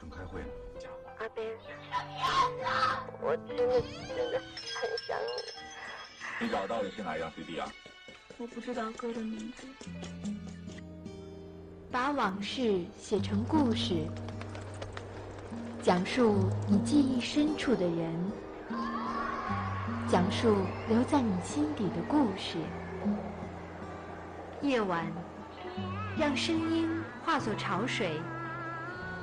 正开会呢。阿斌，我真的真的很想你。你找到的是哪一张 CD 啊？我不知道歌的名字。把往事写成故事，讲述你记忆深处的人，讲述留在你心底的故事。夜晚，让声音化作潮水，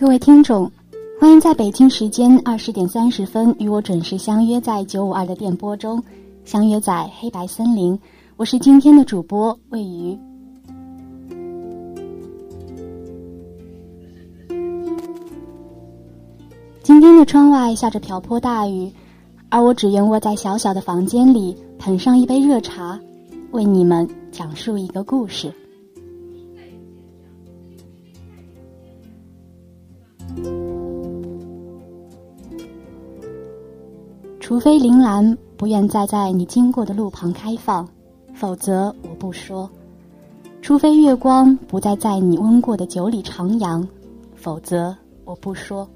各位听众，欢迎在北京时间二十点三十分与我准时相约在九五二的电波中，相约在黑白森林。我是今天的主播魏瑜。今天的窗外下着瓢泼大雨，而我只愿窝在小小的房间里，捧上一杯热茶，为你们讲述一个故事。除非铃兰不愿再在你经过的路旁开放，否则我不说；除非月光不再在你温过的酒里徜徉，否则我不说；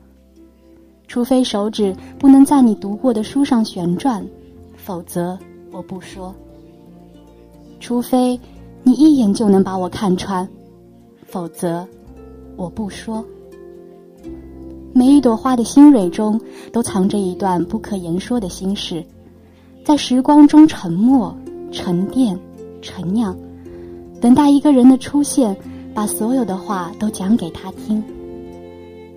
除非手指不能在你读过的书上旋转，否则我不说；除非你一眼就能把我看穿，否则我不说。每一朵花的心蕊中，都藏着一段不可言说的心事，在时光中沉默、沉淀、陈酿，等待一个人的出现，把所有的话都讲给他听。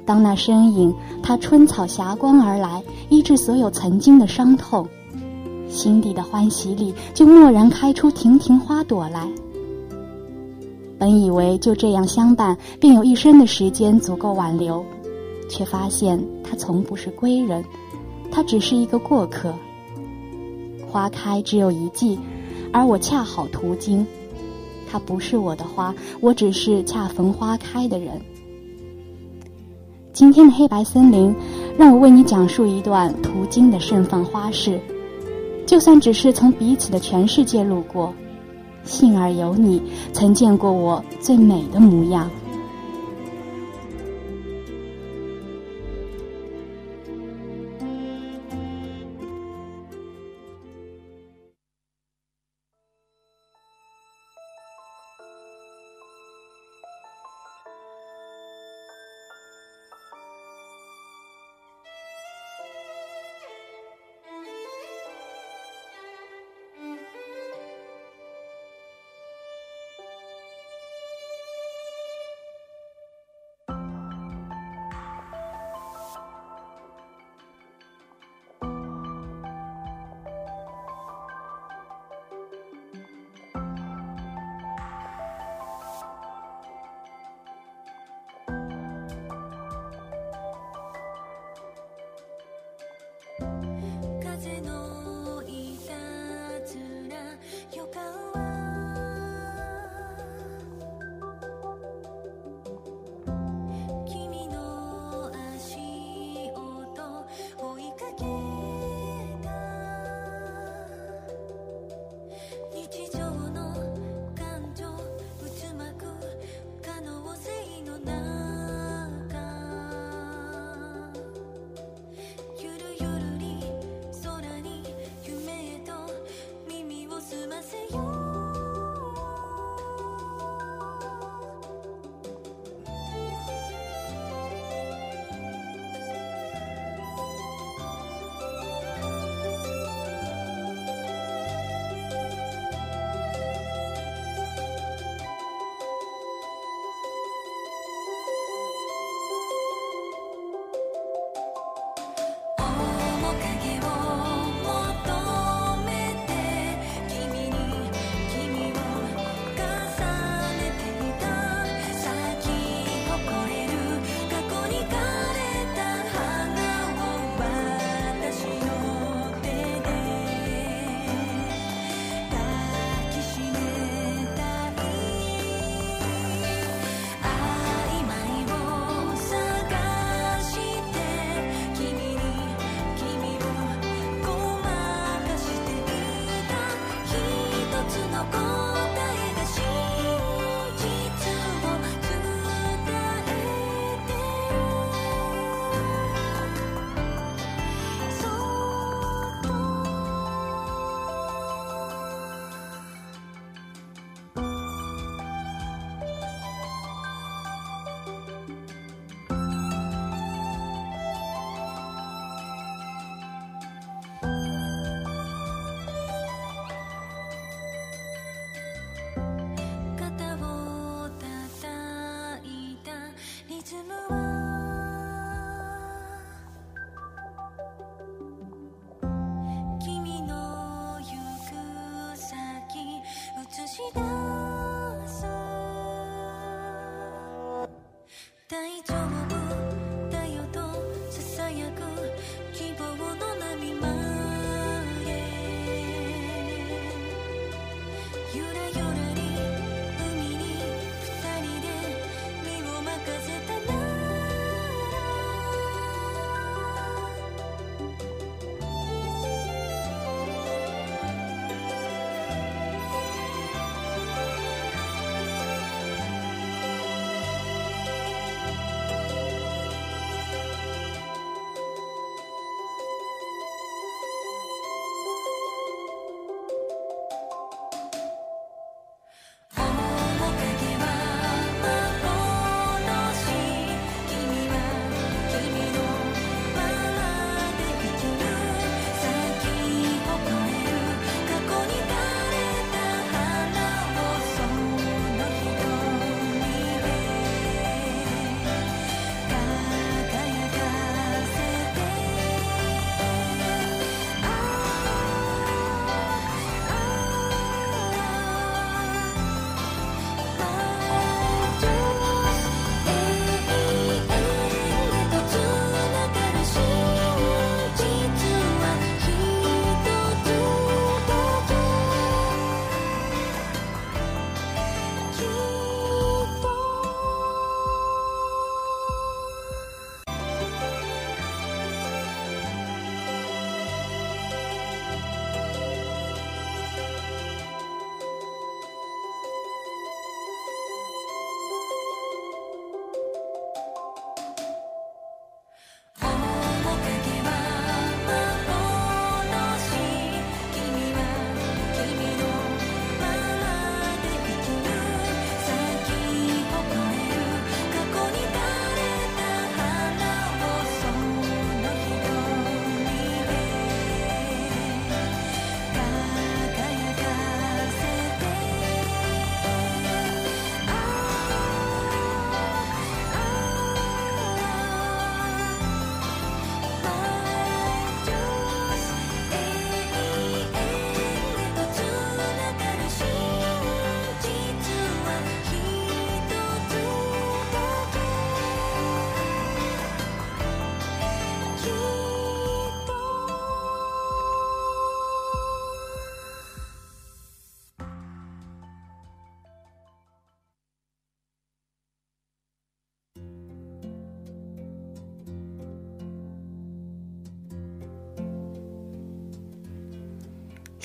当那身影，踏春草霞光而来，医治所有曾经的伤痛，心底的欢喜里就蓦然开出亭亭花朵来。本以为就这样相伴，便有一生的时间足够挽留。却发现他从不是归人，他只是一个过客。花开只有一季，而我恰好途经。他不是我的花，我只是恰逢花开的人。今天的黑白森林，让我为你讲述一段途经的盛放花事。就算只是从彼此的全世界路过，幸而有你，曾见过我最美的模样。bueno.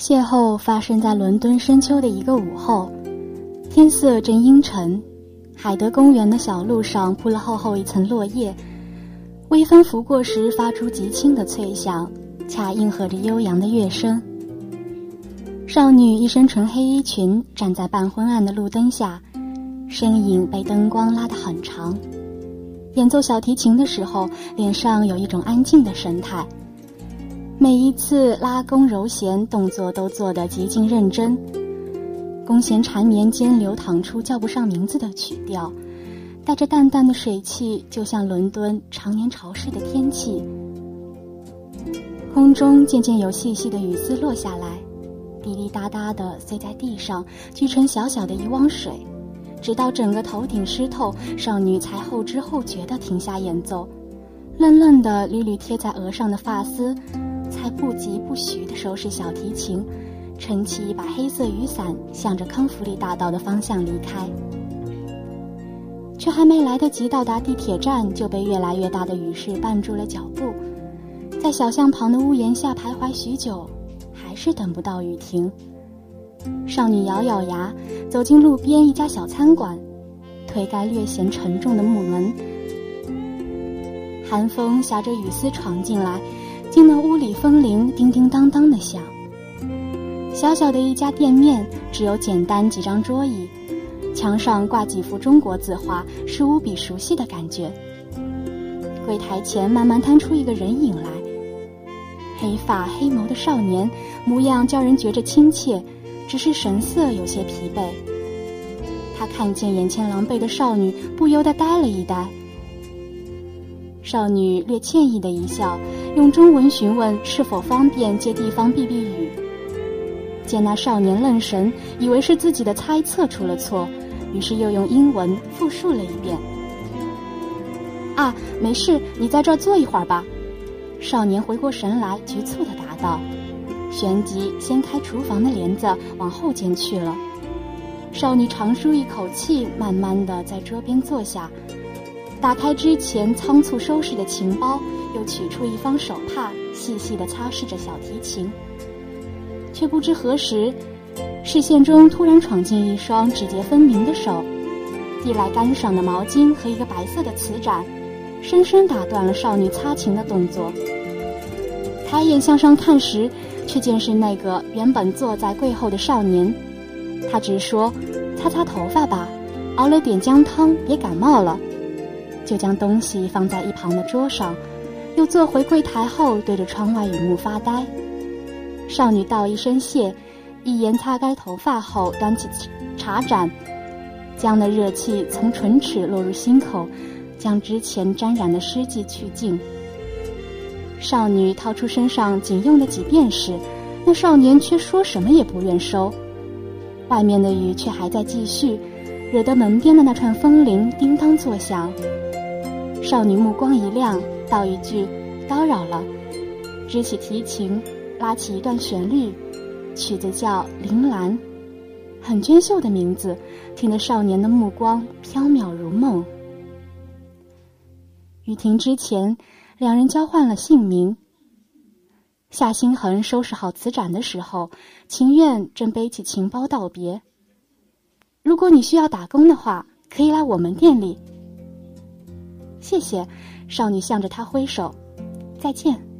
邂逅发生在伦敦深秋的一个午后，天色正阴沉，海德公园的小路上铺了厚厚一层落叶，微风拂过时发出极轻的脆响，恰应和着悠扬的乐声。少女一身纯黑衣裙，站在半昏暗的路灯下，身影被灯光拉得很长。演奏小提琴的时候，脸上有一种安静的神态。每一次拉弓揉弦，动作都做得极尽认真。弓弦缠绵间流淌出叫不上名字的曲调，带着淡淡的水汽，就像伦敦常年潮湿的天气。空中渐渐有细细的雨丝落下来，滴滴答答地碎在地上，聚成小小的一汪水，直到整个头顶湿透，少女才后知后觉地停下演奏，愣愣地捋捋贴在额上的发丝。才不疾不徐地收拾小提琴，撑起一把黑色雨伞，向着康福里大道的方向离开。却还没来得及到达地铁站，就被越来越大的雨势绊住了脚步。在小巷旁的屋檐下徘徊许久，还是等不到雨停。少女咬咬牙，走进路边一家小餐馆，推开略显沉重的木门，寒风夹着雨丝闯进来。进了屋里，风铃叮叮当当的响。小小的一家店面，只有简单几张桌椅，墙上挂几幅中国字画，是无比熟悉的感觉。柜台前慢慢摊出一个人影来，黑发黑眸的少年，模样叫人觉着亲切，只是神色有些疲惫。他看见眼前狼狈的少女，不由得呆了一呆。少女略歉意的一笑。用中文询问是否方便借地方避避雨。见那少年愣神，以为是自己的猜测出了错，于是又用英文复述了一遍。啊，没事，你在这儿坐一会儿吧。少年回过神来，局促地答道。旋即掀开厨房的帘子，往后间去了。少女长舒一口气，慢慢地在桌边坐下，打开之前仓促收拾的琴包，又取出一方手帕，细细地擦拭着小提琴。却不知何时，视线中突然闯进一双指节分明的手，递来干爽的毛巾和一个白色的瓷盏，深深打断了少女擦琴的动作。抬眼向上看时，却见是那个原本坐在柜后的少年。他直说：“擦擦头发吧，熬了点姜汤，别感冒了。”就将东西放在一旁的桌上，又坐回柜台后，对着窗外雨幕发呆。少女道一声谢，一言擦干头发后，端起茶盏，将那热气从唇齿落入心口，将之前沾染的湿迹去尽。少女掏出身上仅用的几便士，那少年却说什么也不愿收。外面的雨却还在继续，惹得门边的那串风铃叮当作响。少女目光一亮，道一句：“叨扰了。”支起提琴。拉起一段旋律，曲子叫《铃兰》，很娟秀的名字，听得少年的目光飘渺如梦。雨停之前，两人交换了姓名。夏星恒收拾好瓷盏的时候，秦苑正背起琴包道别。如果你需要打工的话，可以来我们店里。谢谢，少女向着他挥手，再见。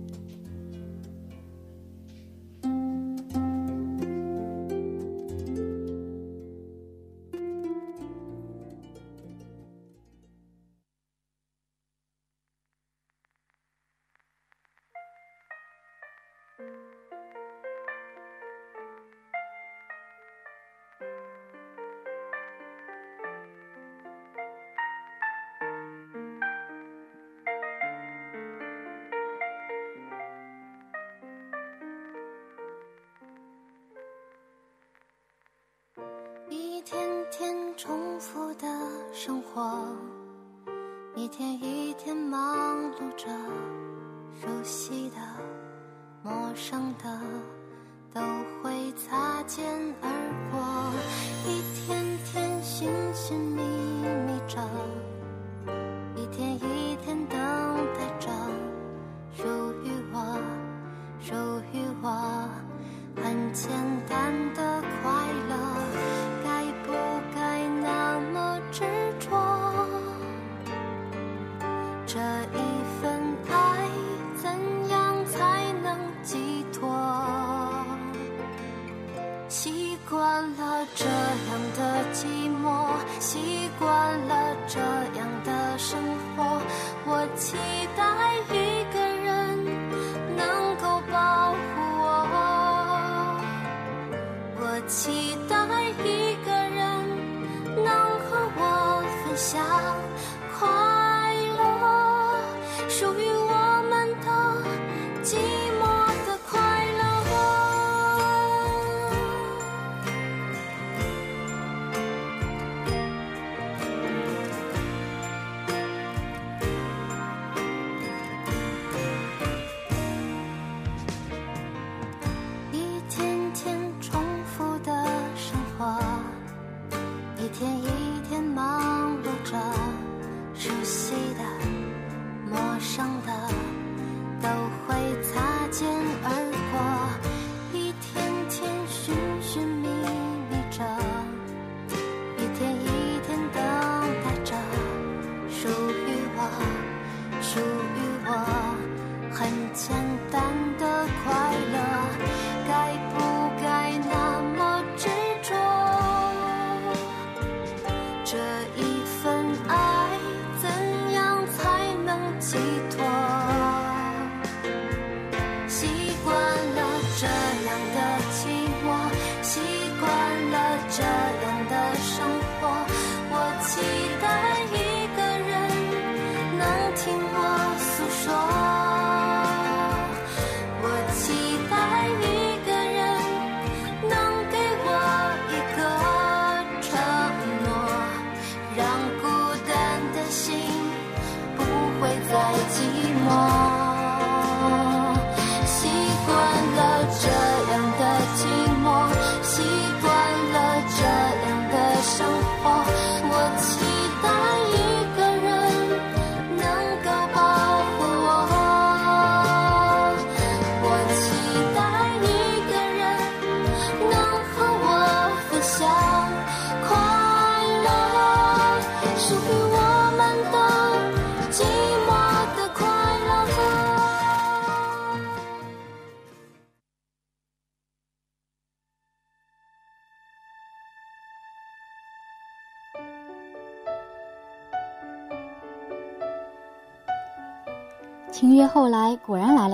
肩而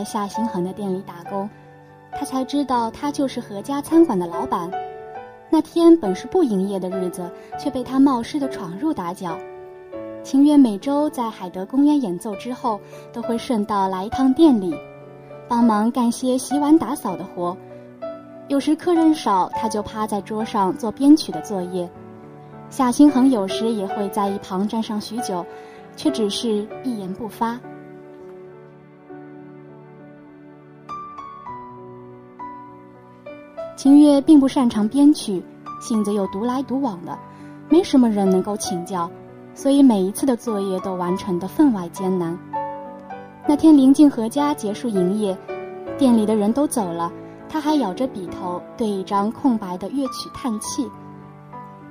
夏星恒的店里打工，他才知道他就是何家餐馆的老板。那天本是不营业的日子，却被他冒失的闯入打搅。秦月每周在海德公园演奏之后，都会顺道来一趟店里，帮忙干些洗碗打扫的活。有时客人少，他就趴在桌上做编曲的作业。夏星恒有时也会在一旁站上许久，却只是一言不发。秦月并不擅长编曲，性子又独来独往的，没什么人能够请教，所以每一次的作业都完成的分外艰难。那天临近何家结束营业，店里的人都走了，他还咬着笔头对一张空白的乐曲叹气。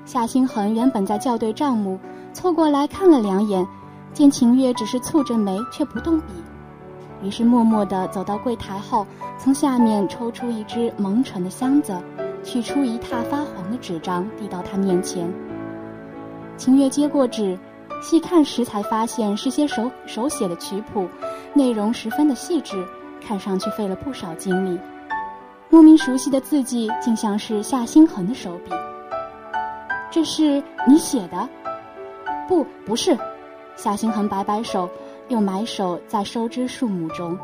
夏星恒原本在校对账目，凑过来看了两眼，见秦月只是蹙着眉却不动笔。于是默默地走到柜台后，从下面抽出一只蒙尘的箱子，取出一沓发黄的纸张，递到他面前。秦月接过纸，细看时才发现是些手手写的曲谱，内容十分的细致，看上去费了不少精力。莫名熟悉的字迹，竟像是夏星恒的手笔。这是你写的？不，不是。夏星恒摆摆手。又埋首在收枝树木中，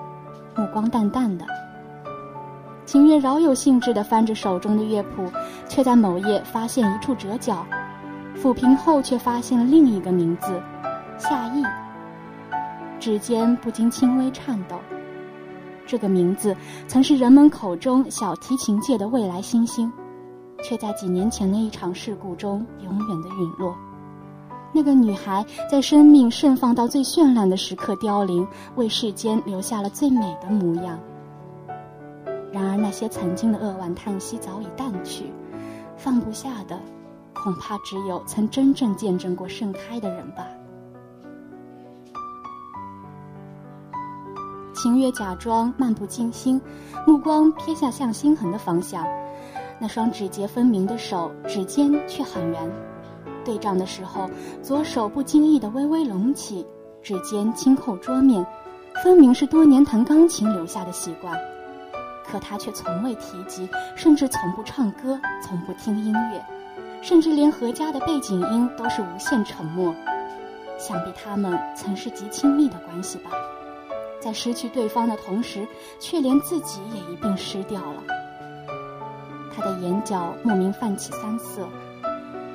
目光淡淡的。秦月饶有兴致地翻着手中的乐谱，却在某页发现一处折角，抚平后却发现了另一个名字——夏意。指尖不禁轻微颤抖。这个名字曾是人们口中小提琴界的未来新星，却在几年前的一场事故中永远的陨落。那个女孩在生命盛放到最绚烂的时刻凋零，为世间留下了最美的模样。然而，那些曾经的扼腕叹息早已淡去，放不下的，恐怕只有曾真正见证过盛开的人吧。秦月假装漫不经心，目光瞥下向心恒的方向，那双指节分明的手，指尖却很圆。对账的时候，左手不经意地微微隆起，指尖轻扣桌面，分明是多年弹钢琴留下的习惯。可他却从未提及，甚至从不唱歌，从不听音乐，甚至连何家的背景音都是无限沉默。想必他们曾是极亲密的关系吧？在失去对方的同时，却连自己也一并失掉了。他的眼角莫名泛起三色。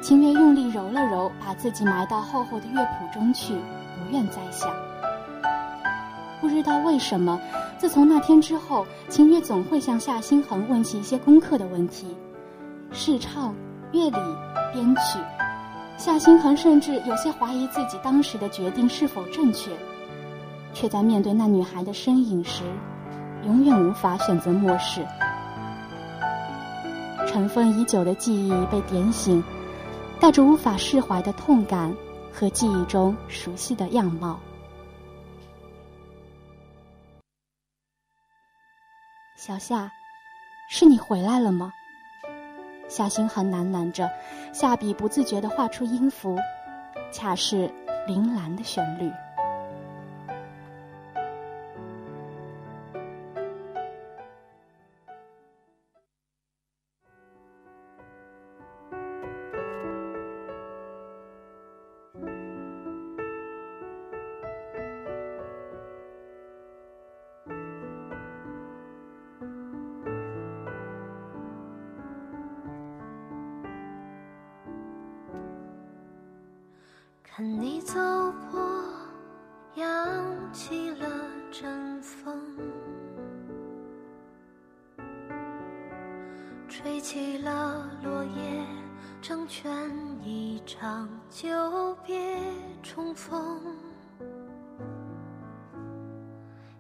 秦月用力揉了揉，把自己埋到厚厚的乐谱中去，不愿再想。不知道为什么，自从那天之后，秦月总会向夏星恒问起一些功课的问题，试唱、乐理、编曲。夏星恒甚至有些怀疑自己当时的决定是否正确，却在面对那女孩的身影时，永远无法选择漠视。尘封已久的记忆被点醒。带着无法释怀的痛感和记忆中熟悉的样貌，小夏，是你回来了吗？夏星恒喃喃着，下笔不自觉地画出音符，恰是铃兰的旋律。看你走过，扬起了阵风，吹起了落叶，成全一场久别重逢，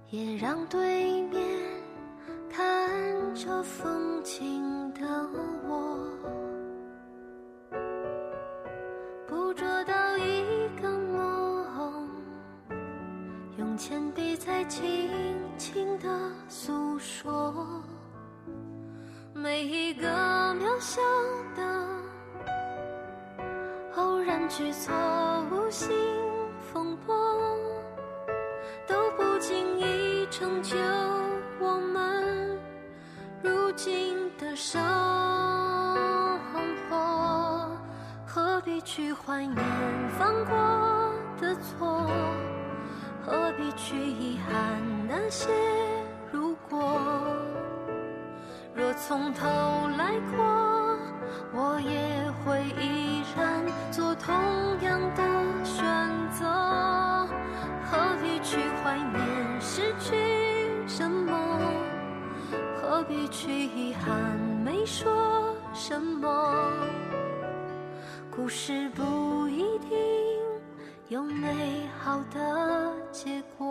也让对面轻轻地诉说，每一个渺小的偶然举措，无心风波，都不经意成就我们如今的生活。何必去怀念犯过的错？去遗憾那些如果？若从头来过，我也会依然做同样的选择。何必去怀念失去什么？何必去遗憾没说什么？故事不一定有美好的结果。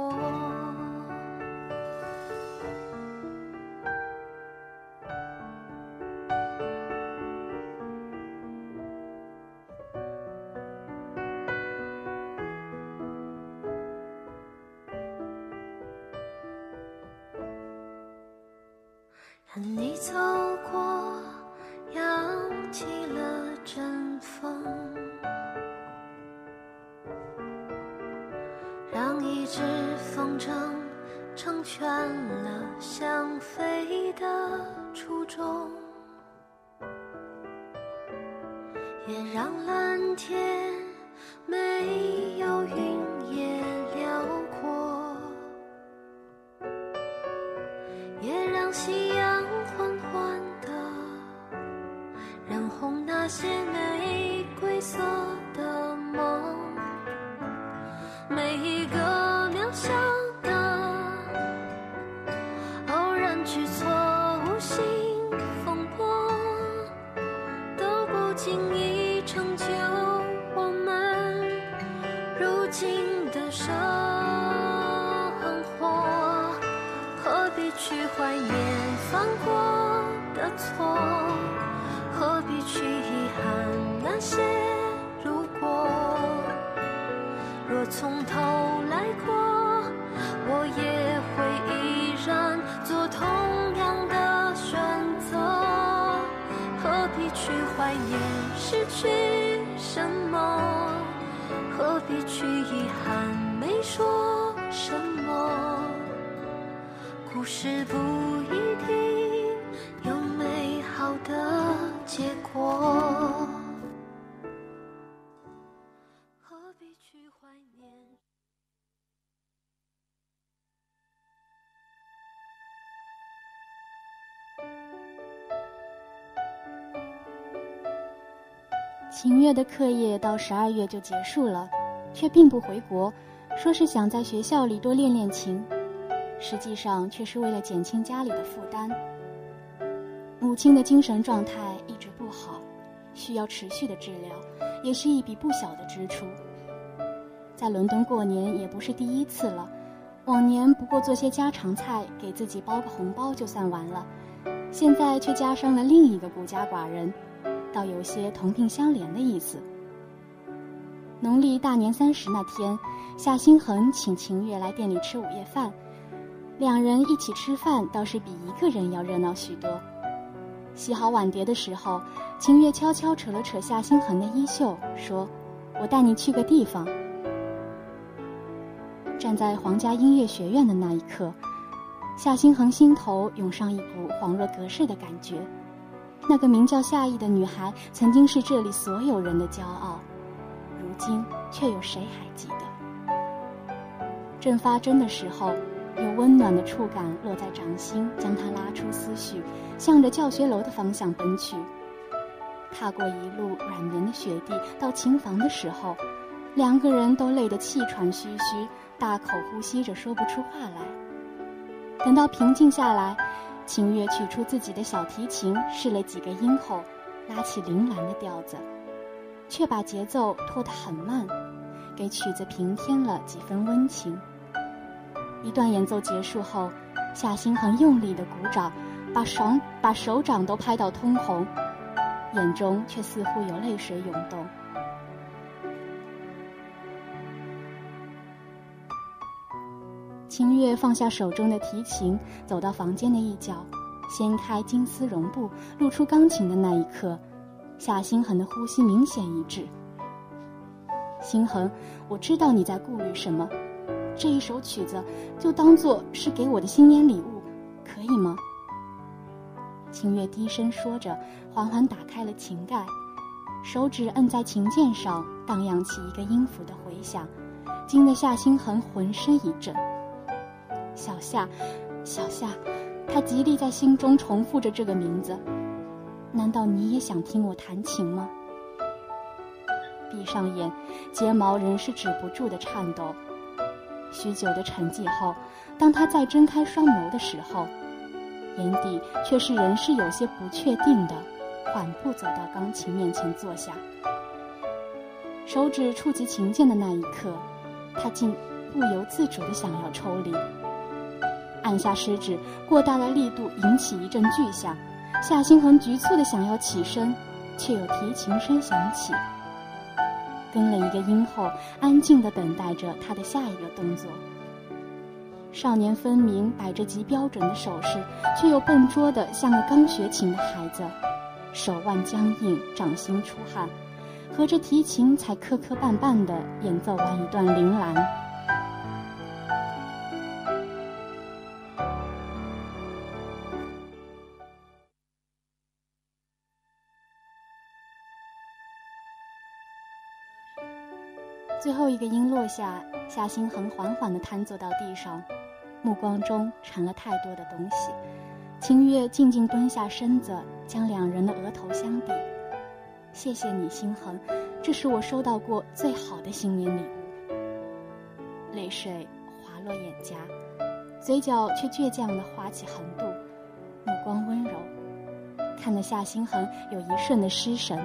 去遗憾没说什么？故事不一定有美好的结果。何必去怀念？秦月的课业到十二月就结束了，却并不回国，说是想在学校里多练练琴，实际上却是为了减轻家里的负担。母亲的精神状态一直不好，需要持续的治疗，也是一笔不小的支出。在伦敦过年也不是第一次了，往年不过做些家常菜，给自己包个红包就算完了，现在却加上了另一个孤家寡人。倒有些同病相怜的意思。农历大年三十那天，夏星恒请秦月来店里吃午夜饭，两人一起吃饭倒是比一个人要热闹许多。洗好碗碟的时候，秦月悄悄扯了扯夏星恒的衣袖，说：“我带你去个地方。”站在皇家音乐学院的那一刻，夏星恒心头涌上一股恍若隔世的感觉。那个名叫夏意的女孩，曾经是这里所有人的骄傲，今却有谁还记得？正发针的时候，有温暖的触感落在掌心，将她拉出思绪，向着教学楼的方向奔去。踏过一路软绵的雪地，到琴房的时候，两个人都累得气喘吁吁，大口呼吸着说不出话来。等到平静下来。秦月取出自己的小提琴，试了几个音后，拉起铃兰的调子，却把节奏拖得很慢，给曲子平添了几分温情。一段演奏结束后，夏星恒用力的鼓掌，把手把手掌都拍到通红，眼中却似乎有泪水涌动。秦月放下手中的提琴，走到房间的一角，掀开金丝绒布，露出钢琴的那一刻。夏星恒的呼吸明显一致。星恒，我知道你在顾虑什么，这一首曲子就当做是给我的新年礼物，可以吗？清月低声说着，缓缓打开了琴盖，手指摁在琴键上，荡漾起一个音符的回响，惊得夏星恒浑身一震。小夏，小夏，他极力在心中重复着这个名字，难道你也想听我弹琴吗？闭上眼，睫毛仍是止不住的颤抖。许久的沉寂后，当他再睁开双眸的时候，眼底却是仍是有些不确定的。缓步走到钢琴面前坐下，手指触及琴键的那一刻，他竟不由自主的想要抽离。按下食指，过大的力度引起一阵巨响。夏星恒局促的想要起身却有提琴声响起。跟了一个音后安静的等待着他的下一个动作。少年分明摆着极标准的手势却又笨拙的像个刚学琴的孩子手腕僵硬掌心出汗合着提琴才磕磕绊绊的演奏完一段铃兰。一个音落下，夏星恒缓缓地瘫坐到地上，目光中缠了太多的东西。清月静静蹲下身子，将两人的额头相抵。谢谢你，星恒，这是我收到过最好的新年礼物。泪水滑落脸颊，嘴角却倔强地划起横渡，目光温柔，看得夏星恒有一瞬的失神。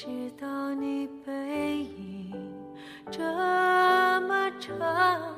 知道你背影这么长。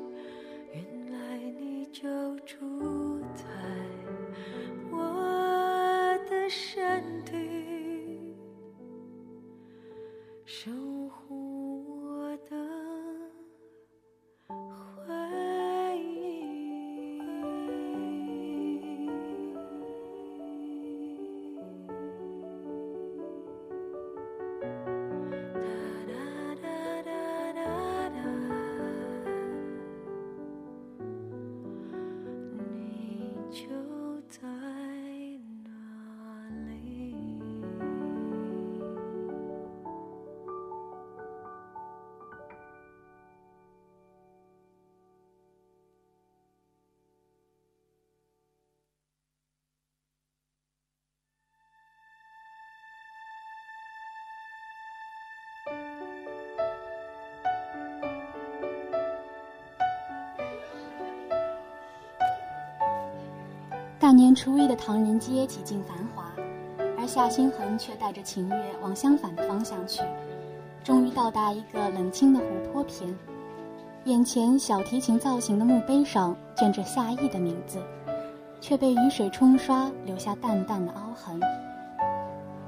初一的唐人街几近繁华，而夏星恒却带着秦月往相反的方向去，终于到达一个冷清的湖泊边。眼前小提琴造型的墓碑上镌着夏意的名字，却被雨水冲刷，留下淡淡的凹痕。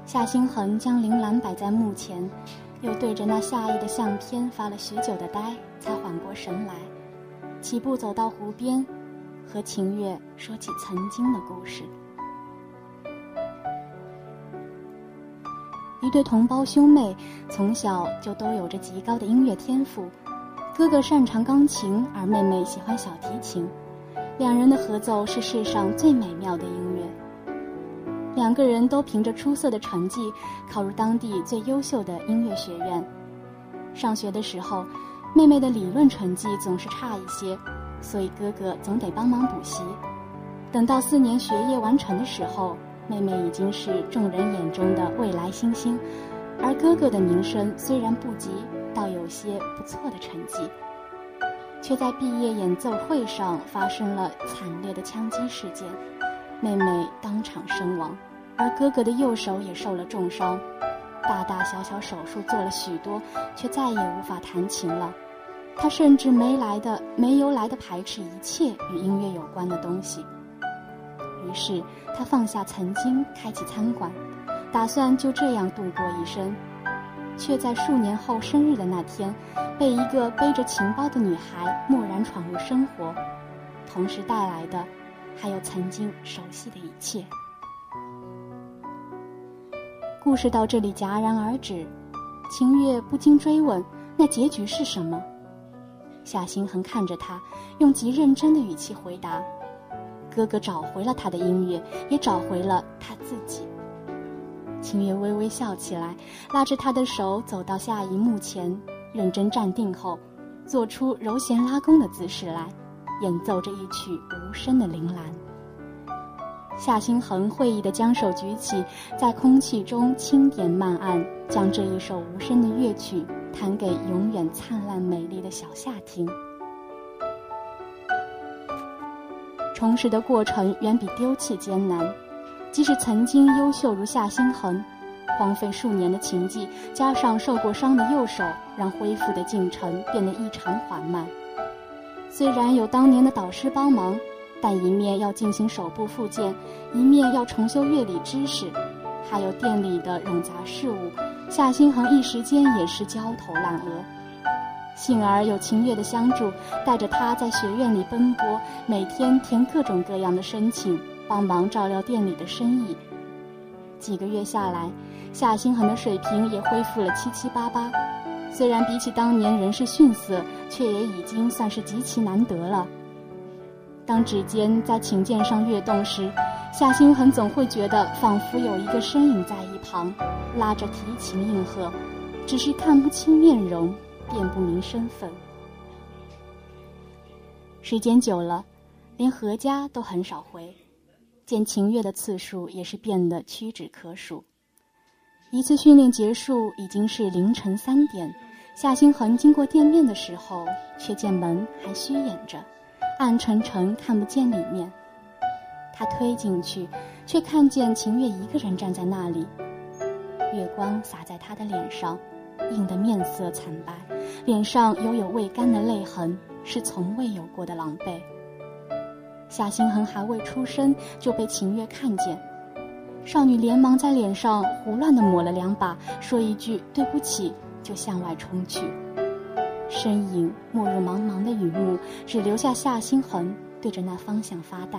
夏星恒将铃兰摆在墓前，又对着那夏意的相片发了许久的呆，才缓过神来，起步走到湖边。和秦月说起曾经的故事。一对同胞兄妹从小就都有着极高的音乐天赋，哥哥擅长钢琴，而妹妹喜欢小提琴，两人的合奏是世上最美妙的音乐。两个人都凭着出色的成绩考入当地最优秀的音乐学院。上学的时候，妹妹的理论成绩总是差一些。所以哥哥总得帮忙补习。等到四年学业完成的时候，妹妹已经是众人眼中的未来新星，而哥哥的名声虽然不及，倒有些不错的成绩，却在毕业演奏会上发生了惨烈的枪击事件，妹妹当场身亡，而哥哥的右手也受了重伤，大大小小手术做了许多，却再也无法弹琴了。他甚至没来的、没由来的排斥一切与音乐有关的东西。于是他放下曾经，开启餐馆，打算就这样度过一生，却在数年后生日的那天，被一个背着情包的女孩蓦然闯入生活，同时带来的，还有曾经熟悉的一切。故事到这里戛然而止，秦月不禁追问：那结局是什么？夏星恒看着他，用极认真的语气回答：“哥哥找回了他的音乐，也找回了他自己。”清月微微笑起来，拉着他的手走到下一幕前，认真站定后，做出柔弦拉弓的姿势来，演奏着一曲无声的铃兰。夏星恒会意地将手举起，在空气中轻点慢按，将这一首无声的乐曲弹给永远灿烂美丽的小夏听。重拾的过程远比丢弃艰难，即使曾经优秀如夏星恒，荒废数年的琴技，加上受过伤的右手，让恢复的进程变得异常缓慢。虽然有当年的导师帮忙。但一面要进行手部复健，一面要重修乐理知识，还有店里的冗杂事务，夏星恒一时间也是焦头烂额。幸而有秦月的相助，带着他在学院里奔波，每天填各种各样的申请，帮忙照料店里的生意。几个月下来，夏星恒的水平也恢复了七七八八，虽然比起当年仍是逊色，却也已经算是极其难得了。当指尖在琴键上跃动时，夏星恒总会觉得仿佛有一个身影在一旁，拉着提琴应和，只是看不清面容，辨不明身份。时间久了，连何家都很少回，见秦月的次数也是变得屈指可数。一次训练结束已经是凌晨三点，夏星恒经过店面的时候，却见门还虚掩着。暗沉沉，看不见里面。他推进去，却看见秦月一个人站在那里。月光洒在他的脸上，映得面色惨白，脸上犹有未干的泪痕，是从未有过的狼狈。夏星恒还未出声，就被秦月看见。少女连忙在脸上胡乱地抹了两把，说一句“对不起”，就向外冲去。身影没入茫茫的雨幕，只留下夏星恒对着那方向发呆。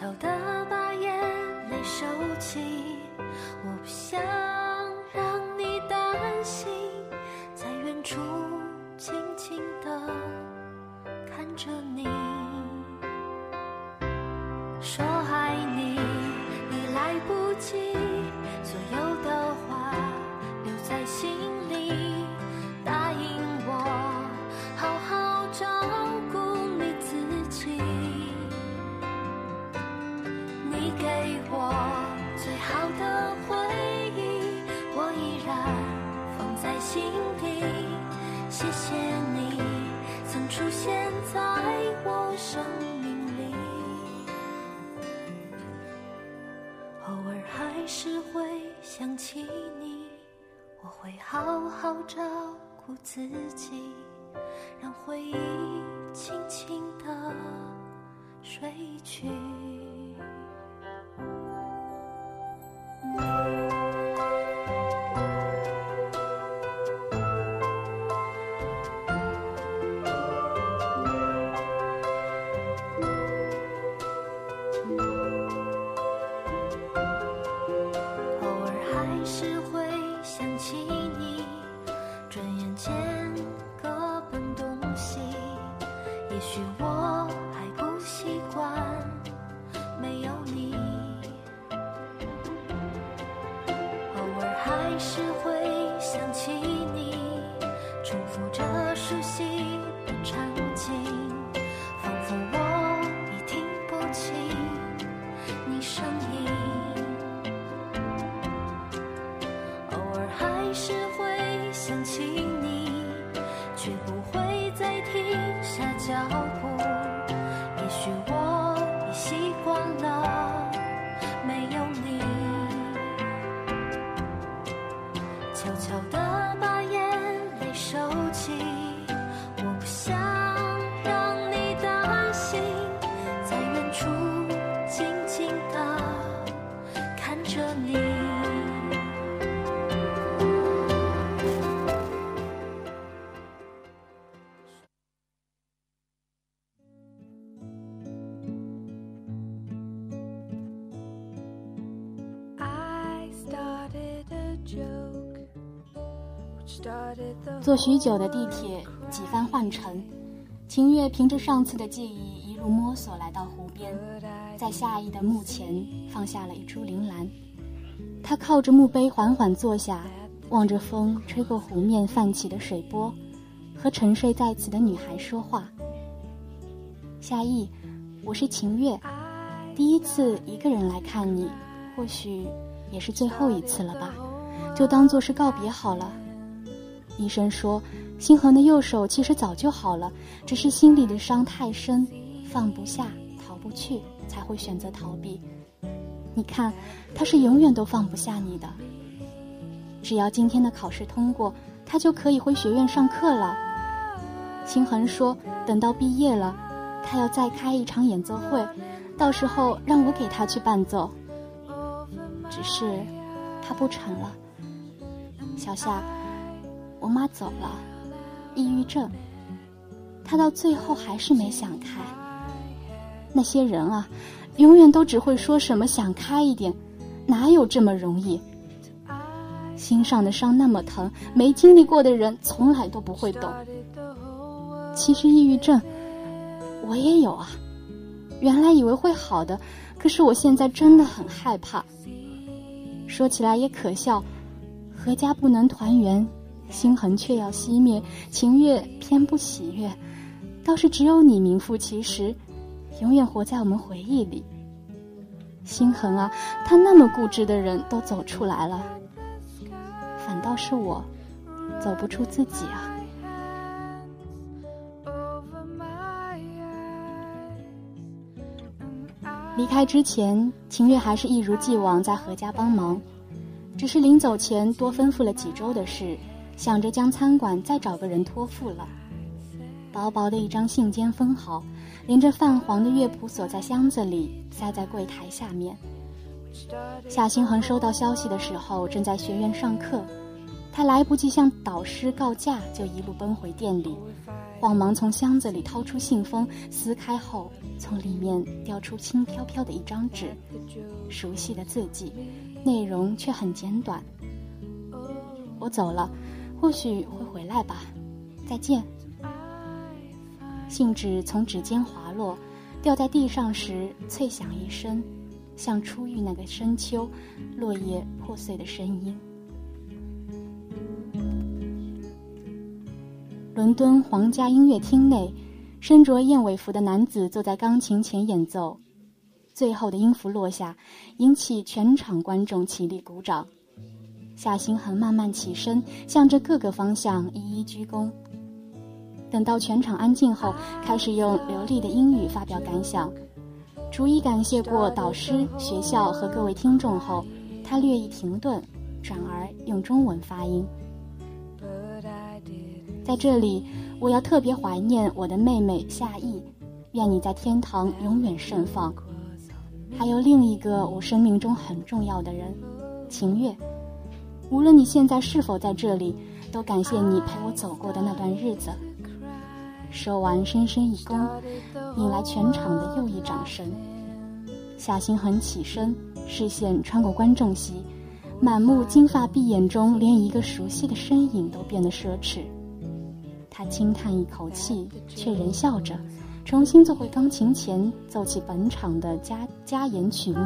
悄悄地把眼泪收起。我不想让你担心，在远处静静地看着你。说爱你，已来不及，所有的话留在心好好照顾自己，让回忆轻轻地睡去。坐许久的地铁，几番换乘，秦月凭着上次的记忆，一路摸索来到湖边，在夏意的墓前放下了一株铃兰。他靠着墓碑缓缓坐下，望着风吹过湖面泛起的水波，和沉睡在此的女孩说话：“夏意，我是秦月，第一次一个人来看你，或许也是最后一次了吧，就当做是告别好了。”医生说，星恒的右手其实早就好了，只是心里的伤太深，放不下，逃不去，才会选择逃避。你看，他是永远都放不下你的。只要今天的考试通过，他就可以回学院上课了。星恒说，等到毕业了，他要再开一场演奏会，到时候让我给他去伴奏。只是他不成了。小夏，我妈走了，抑郁症。他到最后还是没想开。那些人啊，永远都只会说什么想开一点，哪有这么容易？心上的伤那么疼，没经历过的人从来都不会懂。其实抑郁症，我也有啊。原来以为会好的，可是我现在真的很害怕。说起来也可笑，阖家不能团圆，心痕却要熄灭，情悦偏不喜悦，倒是只有你名副其实，永远活在我们回忆里。心痕啊，他那么固执的人都走出来了，反倒是我，走不出自己啊。离开之前，秦月还是一如既往在何家帮忙，只是临走前多吩咐了几周的事，想着将餐馆再找个人托付了。薄薄的一张信笺封好，连着泛黄的乐谱锁在箱子里，塞在柜台下面。夏星恒收到消息的时候，正在学院上课。他来不及向导师告假，就一路奔回店里，慌忙从箱子里掏出信封，撕开后，从里面掉出轻飘飘的一张纸，熟悉的字迹，内容却很简短。我走了，或许会回来吧，再见。信纸从指尖滑落，掉在地上时，脆响一声，像初遇那个深秋，落叶破碎的声音。伦敦皇家音乐厅内，身着燕尾服的男子坐在钢琴前演奏。最后的音符落下，引起全场观众起立鼓掌。夏星恒慢慢起身，向着各个方向一一鞠躬。等到全场安静后，开始用流利的英语发表感想。逐一感谢过导师、学校和各位听众后，他略一停顿，转而用中文发音。在这里，我要特别怀念我的妹妹夏意，愿你在天堂永远盛放。还有另一个我生命中很重要的人，秦月。无论你现在是否在这里，都感谢你陪我走过的那段日子。说完，深深一躬，引来全场的又一掌声。夏星恒起身，视线穿过观众席，满目金发碧眼中，连一个熟悉的身影都变得奢侈。他轻叹一口气，却仍笑着，重新坐回钢琴前，奏起本场的加加演曲目《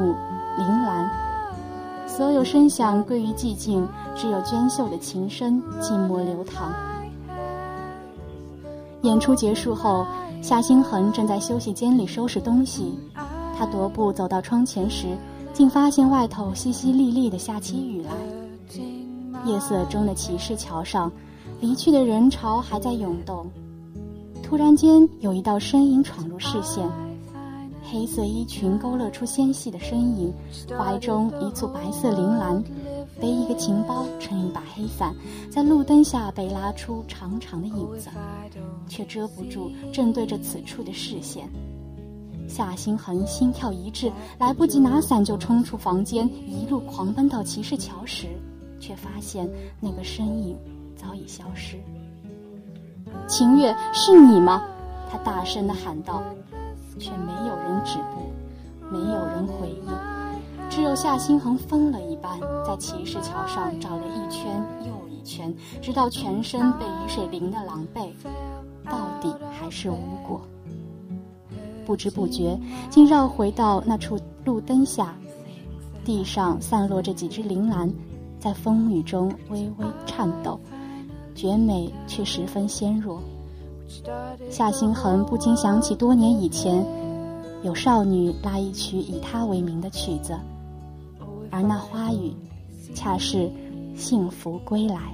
铃兰》。所有声响归于寂静，只有娟秀的琴声寂寞流淌。演出结束后，夏星恒正在休息间里收拾东西。他踱步走到窗前时，竟发现外头淅淅沥沥的下起雨来。夜色中的骑士桥上。离去的人潮还在涌动，突然间有一道身影闯入视线，黑色衣裙勾勒出纤细的身影，怀中一簇白色铃兰，背一个琴包，撑一把黑伞，在路灯下被拉出长长的影子，却遮不住正对着此处的视线。夏星恒心跳一滞，来不及拿伞就冲出房间，一路狂奔到骑士桥时，却发现那个身影。早已消失。秦月，是你吗？他大声的喊道，却没有人止步，没有人回应，只有夏星恒疯了一般，在骑士桥上找了一圈又一圈，直到全身被雨水淋得狼狈，到底还是无果。不知不觉，竟绕回到那处路灯下，地上散落着几只铃兰，在风雨中微微颤抖。绝美却十分纤弱，夏星恒不禁想起多年以前，有少女拉一曲以他为名的曲子，而那花语，恰是幸福归来。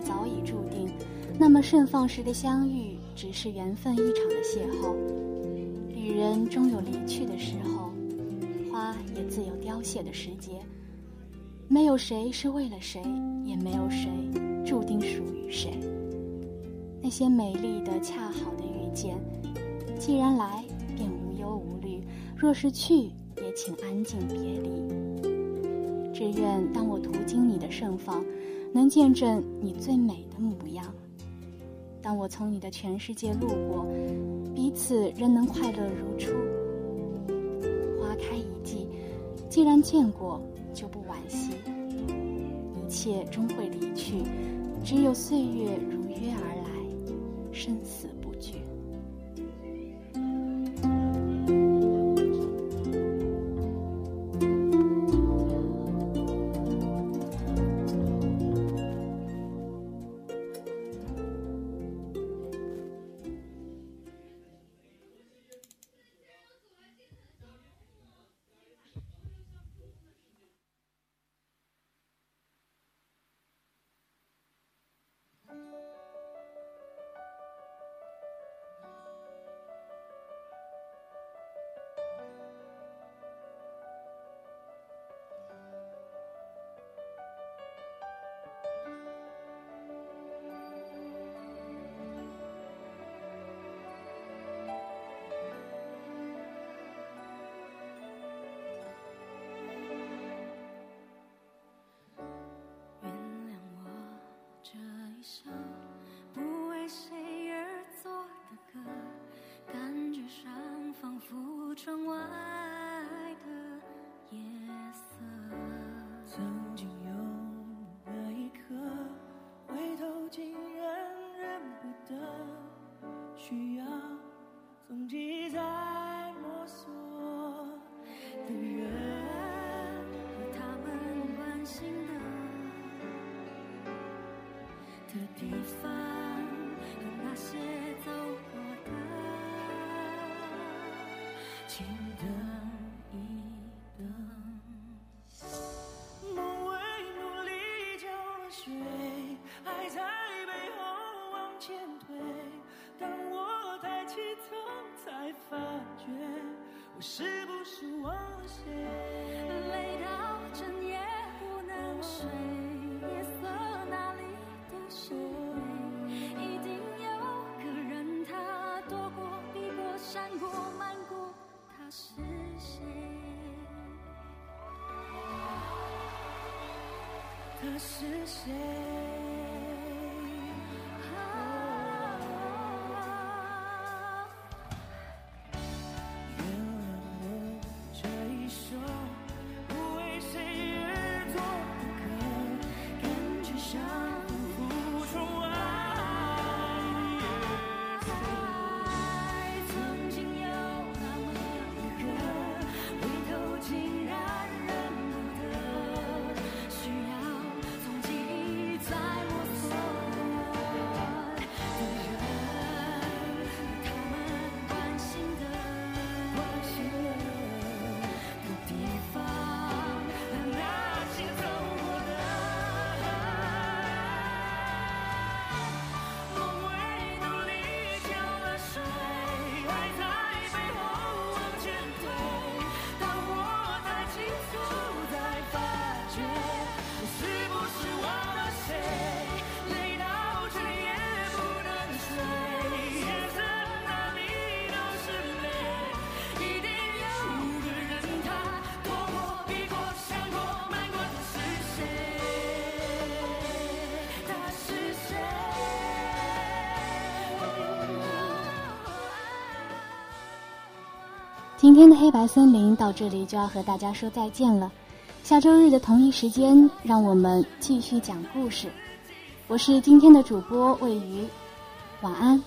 早已注定，那么盛放时的相遇只是缘分一场的邂逅。旅人终有离去的时候，花也自有凋谢的时节。没有谁是为了谁，也没有谁注定属于谁。那些美丽的、恰好的遇见，既然来，便无忧无虑；若是去，也请安静别离。只愿当我途经你的盛放，能见证你最美的模样；当我从你的全世界路过，彼此仍能快乐如初。花开一季，既然见过，就不惋惜。一切终会离去，只有岁月如约而来，生死。是不是忘了谁？累到整夜不能睡，夜色哪里都是美。一定有个人，他躲过、避过、闪过、瞒过，他是谁？他是谁？今天的黑白森林到这里就要和大家说再见了。下周日的同一时间，让我们继续讲故事。我是今天的主播魏鱼，晚安。